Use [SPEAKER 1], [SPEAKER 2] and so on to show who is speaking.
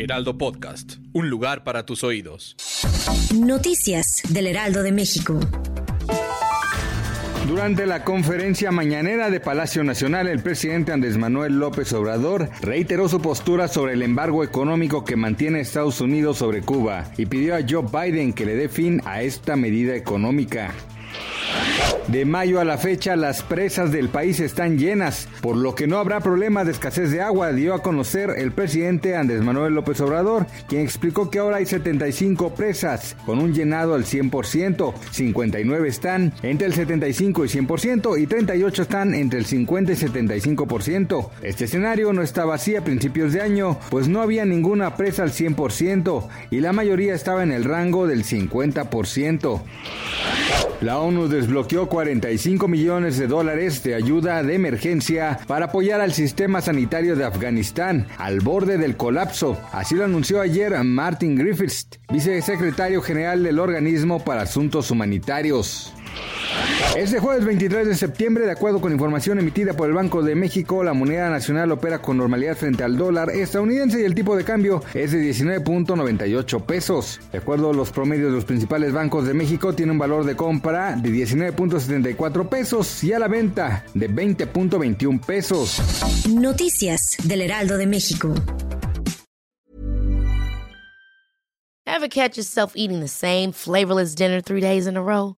[SPEAKER 1] Heraldo Podcast, un lugar para tus oídos.
[SPEAKER 2] Noticias del Heraldo de México.
[SPEAKER 3] Durante la conferencia mañanera de Palacio Nacional, el presidente Andrés Manuel López Obrador reiteró su postura sobre el embargo económico que mantiene Estados Unidos sobre Cuba y pidió a Joe Biden que le dé fin a esta medida económica. De mayo a la fecha, las presas del país están llenas, por lo que no habrá problema de escasez de agua, dio a conocer el presidente Andrés Manuel López Obrador, quien explicó que ahora hay 75 presas, con un llenado al 100%, 59 están entre el 75 y 100% y 38 están entre el 50 y 75%. Este escenario no estaba así a principios de año, pues no había ninguna presa al 100% y la mayoría estaba en el rango del 50%. La ONU desbloqueó 45 millones de dólares de ayuda de emergencia para apoyar al sistema sanitario de Afganistán al borde del colapso. Así lo anunció ayer Martin Griffiths, vicesecretario general del organismo para asuntos humanitarios. Este jueves 23 de septiembre, de acuerdo con información emitida por el Banco de México, la moneda nacional opera con normalidad frente al dólar estadounidense y el tipo de cambio es de 19.98 pesos. De acuerdo a los promedios de los principales bancos de México, tiene un valor de compra de 19.74 pesos y a la venta de 20.21 pesos.
[SPEAKER 2] Noticias del Heraldo de México.
[SPEAKER 4] Ever catch yourself eating the same flavorless dinner three days in a row?